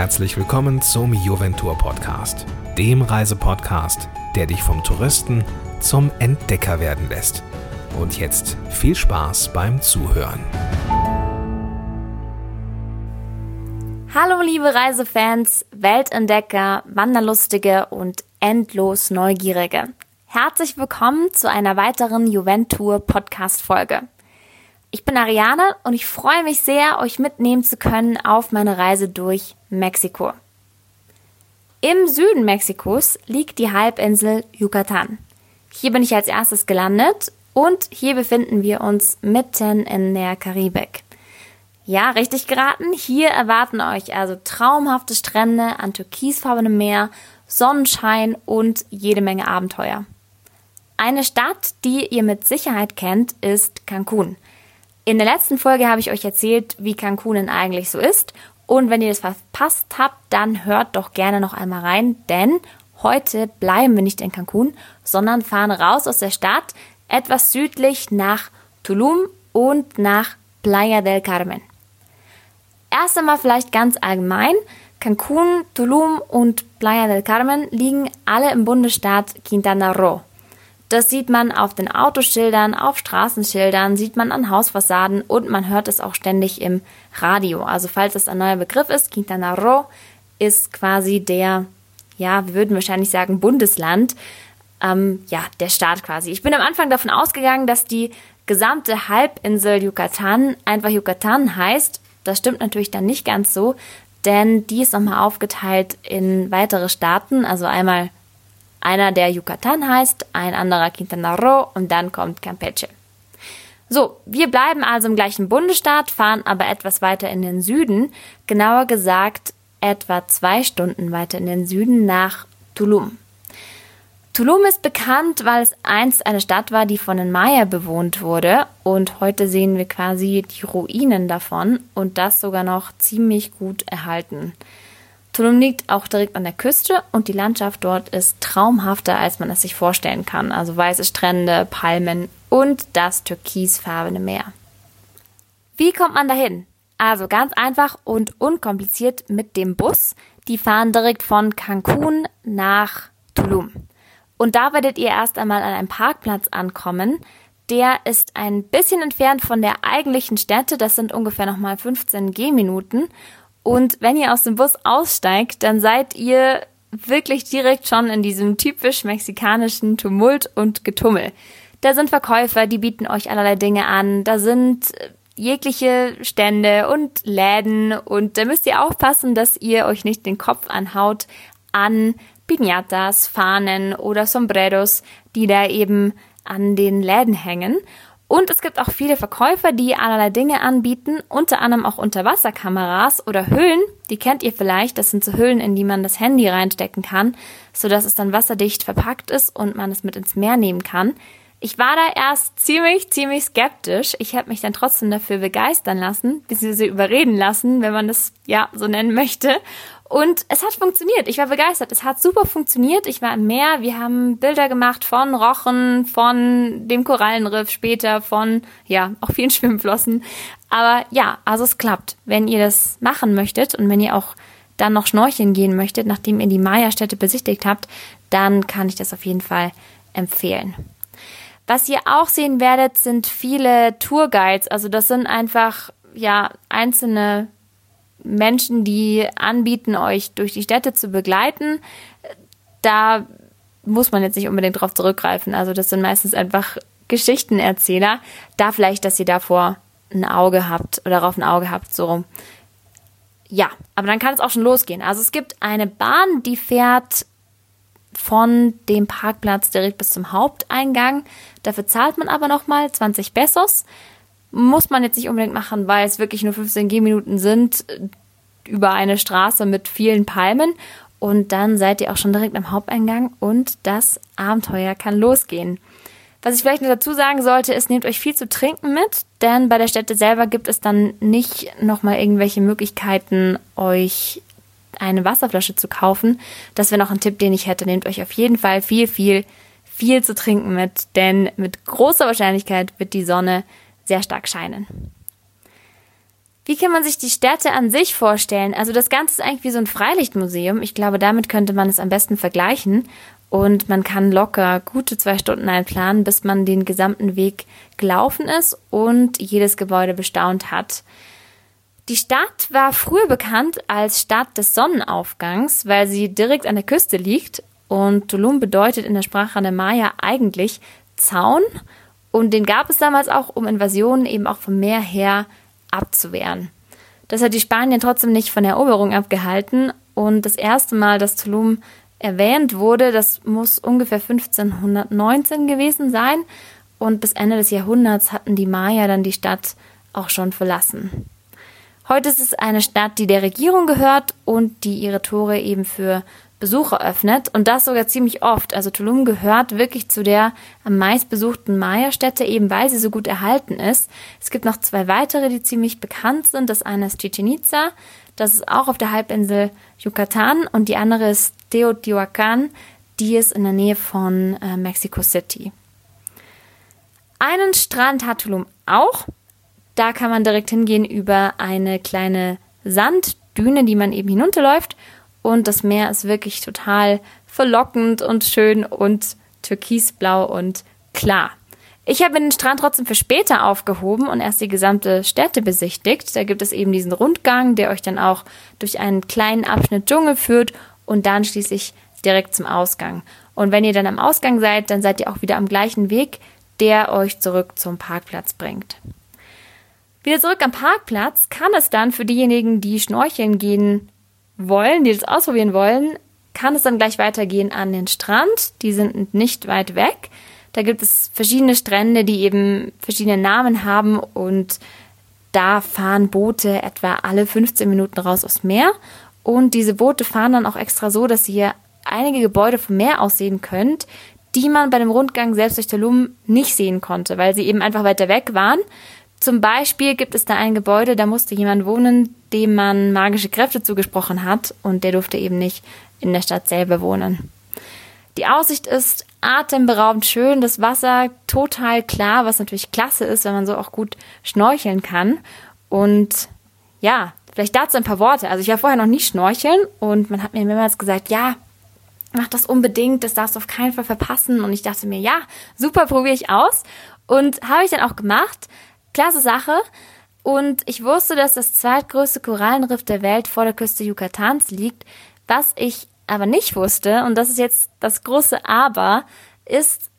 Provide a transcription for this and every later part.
herzlich willkommen zum Juventur Podcast, dem Reisepodcast, der dich vom Touristen zum Entdecker werden lässt. Und jetzt viel Spaß beim Zuhören. Hallo liebe Reisefans, Weltentdecker, Wanderlustige und endlos Neugierige. Herzlich willkommen zu einer weiteren Juventur Podcast Folge. Ich bin Ariane und ich freue mich sehr, euch mitnehmen zu können auf meine Reise durch Mexiko. Im Süden Mexikos liegt die Halbinsel Yucatan. Hier bin ich als erstes gelandet und hier befinden wir uns mitten in der Karibik. Ja, richtig geraten. Hier erwarten euch also traumhafte Strände an türkisfarbenem Meer, Sonnenschein und jede Menge Abenteuer. Eine Stadt, die ihr mit Sicherheit kennt, ist Cancun. In der letzten Folge habe ich euch erzählt, wie Cancun eigentlich so ist. Und wenn ihr das verpasst habt, dann hört doch gerne noch einmal rein, denn heute bleiben wir nicht in Cancun, sondern fahren raus aus der Stadt etwas südlich nach Tulum und nach Playa del Carmen. Erst einmal vielleicht ganz allgemein. Cancun, Tulum und Playa del Carmen liegen alle im Bundesstaat Quintana Roo. Das sieht man auf den Autoschildern, auf Straßenschildern, sieht man an Hausfassaden und man hört es auch ständig im Radio. Also falls es ein neuer Begriff ist, Quintana Roo ist quasi der, ja, wir würden wahrscheinlich sagen Bundesland, ähm, ja, der Staat quasi. Ich bin am Anfang davon ausgegangen, dass die gesamte Halbinsel Yucatan einfach Yucatan heißt. Das stimmt natürlich dann nicht ganz so, denn die ist nochmal aufgeteilt in weitere Staaten, also einmal einer, der Yucatan heißt, ein anderer Quintana Roo und dann kommt Campeche. So, wir bleiben also im gleichen Bundesstaat, fahren aber etwas weiter in den Süden, genauer gesagt etwa zwei Stunden weiter in den Süden nach Tulum. Tulum ist bekannt, weil es einst eine Stadt war, die von den Maya bewohnt wurde und heute sehen wir quasi die Ruinen davon und das sogar noch ziemlich gut erhalten. Tulum liegt auch direkt an der Küste und die Landschaft dort ist traumhafter, als man es sich vorstellen kann. Also weiße Strände, Palmen und das türkisfarbene Meer. Wie kommt man dahin? Also ganz einfach und unkompliziert mit dem Bus. Die fahren direkt von Cancun nach Tulum. Und da werdet ihr erst einmal an einem Parkplatz ankommen. Der ist ein bisschen entfernt von der eigentlichen Stätte. Das sind ungefähr nochmal 15 Gehminuten. Und wenn ihr aus dem Bus aussteigt, dann seid ihr wirklich direkt schon in diesem typisch mexikanischen Tumult und Getummel. Da sind Verkäufer, die bieten euch allerlei Dinge an. Da sind äh, jegliche Stände und Läden und da müsst ihr aufpassen, dass ihr euch nicht den Kopf anhaut an Piñatas, Fahnen oder Sombreros, die da eben an den Läden hängen. Und es gibt auch viele Verkäufer, die allerlei Dinge anbieten, unter anderem auch Unterwasserkameras oder Hüllen. Die kennt ihr vielleicht. Das sind so Hüllen, in die man das Handy reinstecken kann, sodass es dann wasserdicht verpackt ist und man es mit ins Meer nehmen kann. Ich war da erst ziemlich, ziemlich skeptisch. Ich habe mich dann trotzdem dafür begeistern lassen, beziehungsweise überreden lassen, wenn man das ja so nennen möchte. Und es hat funktioniert. Ich war begeistert. Es hat super funktioniert. Ich war im Meer. Wir haben Bilder gemacht von Rochen, von dem Korallenriff später, von, ja, auch vielen Schwimmflossen. Aber ja, also es klappt. Wenn ihr das machen möchtet und wenn ihr auch dann noch schnorcheln gehen möchtet, nachdem ihr die Maya-Städte besichtigt habt, dann kann ich das auf jeden Fall empfehlen. Was ihr auch sehen werdet, sind viele Tourguides. Also das sind einfach, ja, einzelne Menschen, die anbieten, euch durch die Städte zu begleiten. Da muss man jetzt nicht unbedingt drauf zurückgreifen. Also das sind meistens einfach Geschichtenerzähler. Da vielleicht, dass ihr davor ein Auge habt oder darauf ein Auge habt, so rum. Ja, aber dann kann es auch schon losgehen. Also es gibt eine Bahn, die fährt von dem Parkplatz direkt bis zum Haupteingang. Dafür zahlt man aber nochmal 20 Pesos. Muss man jetzt nicht unbedingt machen, weil es wirklich nur 15 Gehminuten sind äh, über eine Straße mit vielen Palmen. Und dann seid ihr auch schon direkt am Haupteingang und das Abenteuer kann losgehen. Was ich vielleicht noch dazu sagen sollte, ist, nehmt euch viel zu trinken mit, denn bei der Stätte selber gibt es dann nicht nochmal irgendwelche Möglichkeiten, euch eine Wasserflasche zu kaufen. Das wäre noch ein Tipp, den ich hätte. Nehmt euch auf jeden Fall viel, viel, viel zu trinken mit, denn mit großer Wahrscheinlichkeit wird die Sonne sehr stark scheinen. Wie kann man sich die Städte an sich vorstellen? Also das Ganze ist eigentlich wie so ein Freilichtmuseum. Ich glaube, damit könnte man es am besten vergleichen. Und man kann locker gute zwei Stunden einplanen, bis man den gesamten Weg gelaufen ist und jedes Gebäude bestaunt hat. Die Stadt war früher bekannt als Stadt des Sonnenaufgangs, weil sie direkt an der Küste liegt. Und Tulum bedeutet in der Sprache der Maya eigentlich Zaun. Und den gab es damals auch, um Invasionen eben auch vom Meer her abzuwehren. Das hat die Spanier trotzdem nicht von Eroberung abgehalten. Und das erste Mal, dass Tulum erwähnt wurde, das muss ungefähr 1519 gewesen sein. Und bis Ende des Jahrhunderts hatten die Maya dann die Stadt auch schon verlassen. Heute ist es eine Stadt, die der Regierung gehört und die ihre Tore eben für Besucher öffnet und das sogar ziemlich oft. Also Tulum gehört wirklich zu der am meist besuchten Maya-Stätte, eben weil sie so gut erhalten ist. Es gibt noch zwei weitere, die ziemlich bekannt sind. Das eine ist Chichen Itza, das ist auch auf der Halbinsel Yucatan und die andere ist Teotihuacan, die ist in der Nähe von äh, Mexico City. Einen Strand hat Tulum auch. Da kann man direkt hingehen über eine kleine Sanddüne, die man eben hinunterläuft und das Meer ist wirklich total verlockend und schön und türkisblau und klar. Ich habe den Strand trotzdem für später aufgehoben und erst die gesamte Stätte besichtigt. Da gibt es eben diesen Rundgang, der euch dann auch durch einen kleinen Abschnitt Dschungel führt und dann schließlich direkt zum Ausgang. Und wenn ihr dann am Ausgang seid, dann seid ihr auch wieder am gleichen Weg, der euch zurück zum Parkplatz bringt. Wieder zurück am Parkplatz kann es dann für diejenigen, die schnorcheln gehen wollen, die das ausprobieren wollen, kann es dann gleich weitergehen an den Strand. Die sind nicht weit weg. Da gibt es verschiedene Strände, die eben verschiedene Namen haben und da fahren Boote etwa alle 15 Minuten raus aufs Meer. Und diese Boote fahren dann auch extra so, dass ihr einige Gebäude vom Meer aus sehen könnt, die man bei dem Rundgang selbst durch Tulum nicht sehen konnte, weil sie eben einfach weiter weg waren. Zum Beispiel gibt es da ein Gebäude, da musste jemand wohnen, dem man magische Kräfte zugesprochen hat und der durfte eben nicht in der Stadt selber wohnen. Die Aussicht ist atemberaubend schön, das Wasser total klar, was natürlich klasse ist, wenn man so auch gut schnorcheln kann. Und ja, vielleicht dazu ein paar Worte. Also ich war vorher noch nie schnorcheln und man hat mir mehrmals gesagt, ja, mach das unbedingt, das darfst du auf keinen Fall verpassen. Und ich dachte mir, ja, super, probiere ich aus. Und habe ich dann auch gemacht klasse Sache. Und ich wusste, dass das zweitgrößte Korallenriff der Welt vor der Küste Yucatans liegt. Was ich aber nicht wusste, und das ist jetzt das große Aber, ist,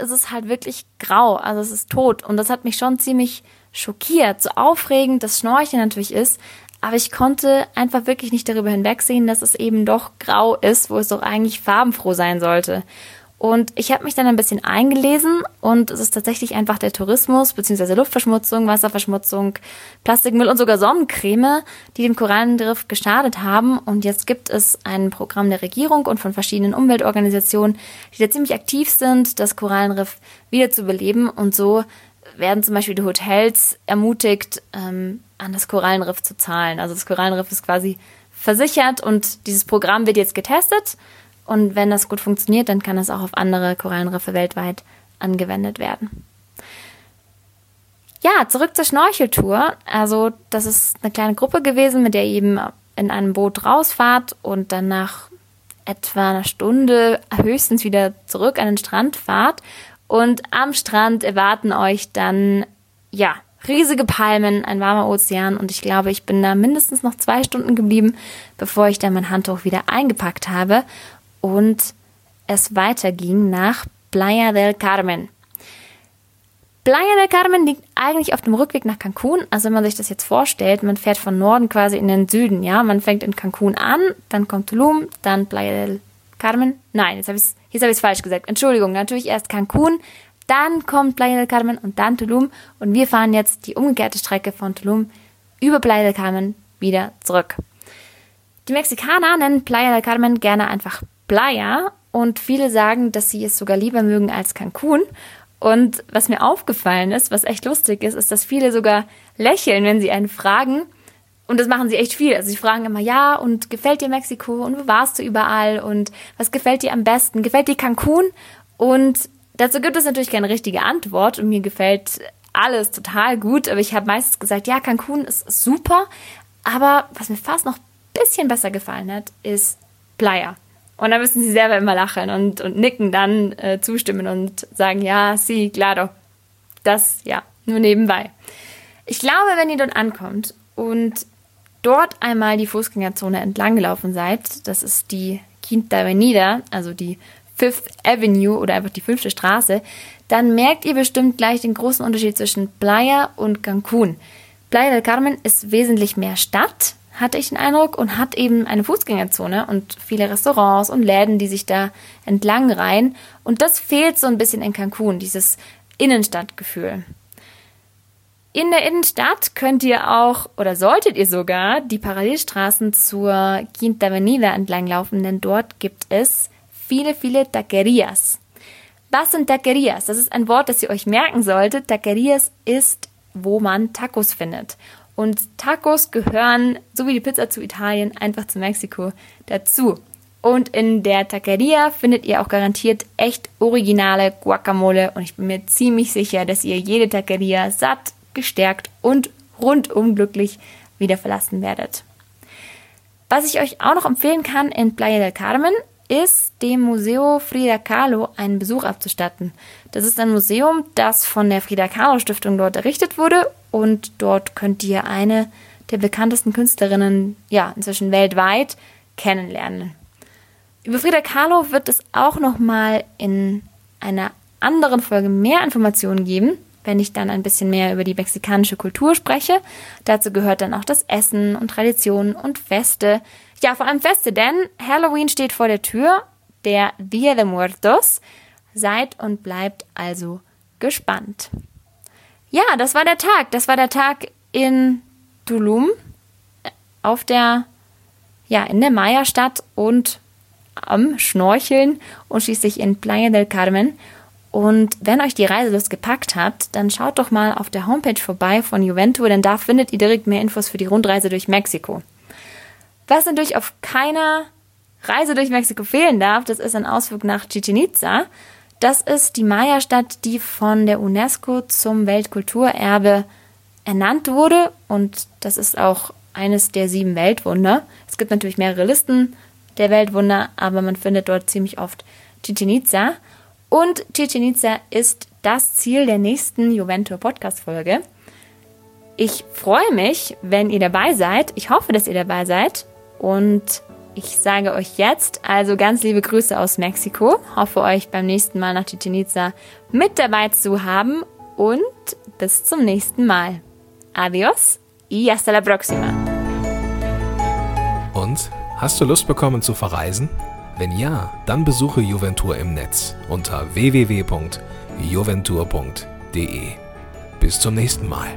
es ist halt wirklich grau, also es ist tot. Und das hat mich schon ziemlich schockiert. So aufregend das Schnorcheln natürlich ist, aber ich konnte einfach wirklich nicht darüber hinwegsehen, dass es eben doch grau ist, wo es doch eigentlich farbenfroh sein sollte. Und ich habe mich dann ein bisschen eingelesen und es ist tatsächlich einfach der Tourismus bzw. Luftverschmutzung, Wasserverschmutzung, Plastikmüll und sogar Sonnencreme, die dem Korallenriff geschadet haben. Und jetzt gibt es ein Programm der Regierung und von verschiedenen Umweltorganisationen, die da ziemlich aktiv sind, das Korallenriff wieder zu beleben. Und so werden zum Beispiel die Hotels ermutigt, ähm, an das Korallenriff zu zahlen. Also das Korallenriff ist quasi versichert und dieses Programm wird jetzt getestet. Und wenn das gut funktioniert, dann kann es auch auf andere Korallenriffe weltweit angewendet werden. Ja, zurück zur Schnorcheltour. Also, das ist eine kleine Gruppe gewesen, mit der ihr eben in einem Boot rausfahrt und dann nach etwa einer Stunde höchstens wieder zurück an den Strand fahrt. Und am Strand erwarten euch dann, ja, riesige Palmen, ein warmer Ozean und ich glaube, ich bin da mindestens noch zwei Stunden geblieben, bevor ich dann mein Handtuch wieder eingepackt habe und es weiterging nach Playa del Carmen. Playa del Carmen liegt eigentlich auf dem Rückweg nach Cancun. Also wenn man sich das jetzt vorstellt, man fährt von Norden quasi in den Süden, ja. Man fängt in Cancun an, dann kommt Tulum, dann Playa del Carmen. Nein, jetzt habe ich es hab falsch gesagt. Entschuldigung, natürlich erst Cancun, dann kommt Playa del Carmen und dann Tulum. Und wir fahren jetzt die umgekehrte Strecke von Tulum über Playa del Carmen wieder zurück. Die Mexikaner nennen Playa del Carmen gerne einfach Playa und viele sagen, dass sie es sogar lieber mögen als Cancun. Und was mir aufgefallen ist, was echt lustig ist, ist, dass viele sogar lächeln, wenn sie einen fragen. Und das machen sie echt viel. Also sie fragen immer, ja, und gefällt dir Mexiko? Und wo warst du überall? Und was gefällt dir am besten? Gefällt dir Cancun? Und dazu gibt es natürlich keine richtige Antwort. Und mir gefällt alles total gut, aber ich habe meistens gesagt, ja, Cancun ist super, aber was mir fast noch ein bisschen besser gefallen hat, ist Playa. Und da müssen sie selber immer lachen und, und nicken dann, äh, zustimmen und sagen, ja, sí, claro. Das, ja, nur nebenbei. Ich glaube, wenn ihr dort ankommt und dort einmal die Fußgängerzone entlang gelaufen seid, das ist die Quinta Avenida, also die Fifth Avenue oder einfach die fünfte Straße, dann merkt ihr bestimmt gleich den großen Unterschied zwischen Playa und Cancun. Playa del Carmen ist wesentlich mehr Stadt, hatte ich den Eindruck, und hat eben eine Fußgängerzone und viele Restaurants und Läden, die sich da entlang reihen. Und das fehlt so ein bisschen in Cancun, dieses Innenstadtgefühl. In der Innenstadt könnt ihr auch oder solltet ihr sogar die Parallelstraßen zur Quinta Avenida entlanglaufen, denn dort gibt es viele, viele Taquerias. Was sind Taquerias? Das ist ein Wort, das ihr euch merken solltet. Taquerias ist, wo man Tacos findet. Und Tacos gehören, so wie die Pizza zu Italien, einfach zu Mexiko dazu. Und in der Taqueria findet ihr auch garantiert echt originale Guacamole. Und ich bin mir ziemlich sicher, dass ihr jede Taqueria satt, gestärkt und rundum glücklich wieder verlassen werdet. Was ich euch auch noch empfehlen kann in Playa del Carmen ist dem Museo Frida Kahlo einen Besuch abzustatten. Das ist ein Museum, das von der Frida Kahlo Stiftung dort errichtet wurde und dort könnt ihr eine der bekanntesten Künstlerinnen, ja, inzwischen weltweit kennenlernen. Über Frida Kahlo wird es auch noch mal in einer anderen Folge mehr Informationen geben wenn ich dann ein bisschen mehr über die mexikanische Kultur spreche. Dazu gehört dann auch das Essen und Traditionen und Feste. Ja, vor allem Feste, denn Halloween steht vor der Tür, der Dia de Muertos. Seid und bleibt also gespannt. Ja, das war der Tag. Das war der Tag in Tulum auf der, ja, in der Maya-Stadt und am Schnorcheln und schließlich in Playa del Carmen. Und wenn euch die Reiselust gepackt hat, dann schaut doch mal auf der Homepage vorbei von Juventus, denn da findet ihr direkt mehr Infos für die Rundreise durch Mexiko. Was natürlich auf keiner Reise durch Mexiko fehlen darf, das ist ein Ausflug nach Chichen Itza. Das ist die Maya-Stadt, die von der UNESCO zum Weltkulturerbe ernannt wurde und das ist auch eines der sieben Weltwunder. Es gibt natürlich mehrere Listen der Weltwunder, aber man findet dort ziemlich oft Chichen Itza. Und Chichen Itza ist das Ziel der nächsten Juventus Podcast Folge. Ich freue mich, wenn ihr dabei seid. Ich hoffe, dass ihr dabei seid. Und ich sage euch jetzt also ganz liebe Grüße aus Mexiko. Hoffe euch beim nächsten Mal nach Chichen Itza mit dabei zu haben. Und bis zum nächsten Mal. Adios y hasta la próxima. Und hast du Lust bekommen zu verreisen? Wenn ja, dann besuche Juventur im Netz unter www.juventur.de. Bis zum nächsten Mal.